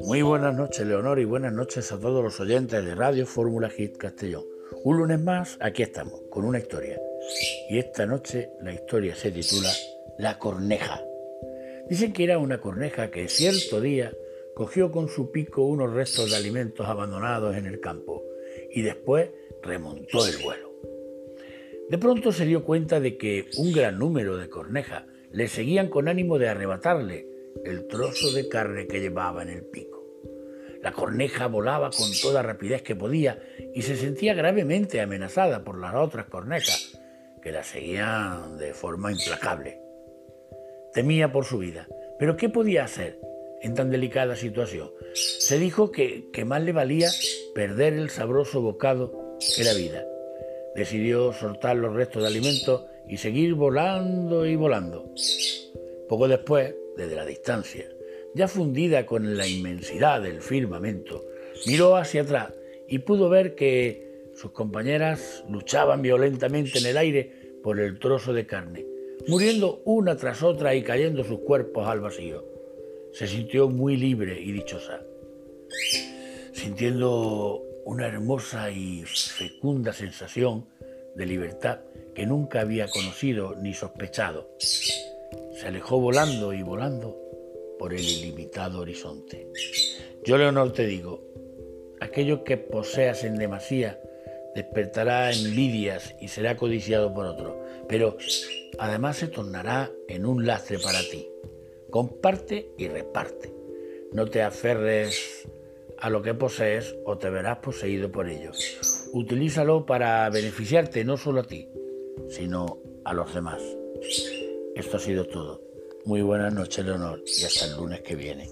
Muy buenas noches, Leonor, y buenas noches a todos los oyentes de Radio Fórmula Hit Castellón. Un lunes más, aquí estamos, con una historia. Y esta noche la historia se titula La Corneja. Dicen que era una corneja que cierto día cogió con su pico unos restos de alimentos abandonados en el campo y después remontó el vuelo. De pronto se dio cuenta de que un gran número de cornejas le seguían con ánimo de arrebatarle el trozo de carne que llevaba en el pico. La corneja volaba con toda rapidez que podía y se sentía gravemente amenazada por las otras cornejas, que la seguían de forma implacable. Temía por su vida, pero ¿qué podía hacer en tan delicada situación? Se dijo que, que más le valía perder el sabroso bocado que la vida. Decidió soltar los restos de alimentos y seguir volando y volando. Poco después, desde la distancia, ya fundida con la inmensidad del firmamento, miró hacia atrás y pudo ver que sus compañeras luchaban violentamente en el aire por el trozo de carne, muriendo una tras otra y cayendo sus cuerpos al vacío. Se sintió muy libre y dichosa, sintiendo una hermosa y fecunda sensación de libertad que nunca había conocido ni sospechado. Se alejó volando y volando por el ilimitado horizonte. Yo, Leonor, te digo, aquello que poseas en demasía despertará envidias y será codiciado por otro, pero además se tornará en un lastre para ti. Comparte y reparte. No te aferres a lo que posees o te verás poseído por ello. Utilízalo para beneficiarte no solo a ti, sino a los demás. Esto ha sido todo. Muy buenas noches, Leonor, y hasta el lunes que viene.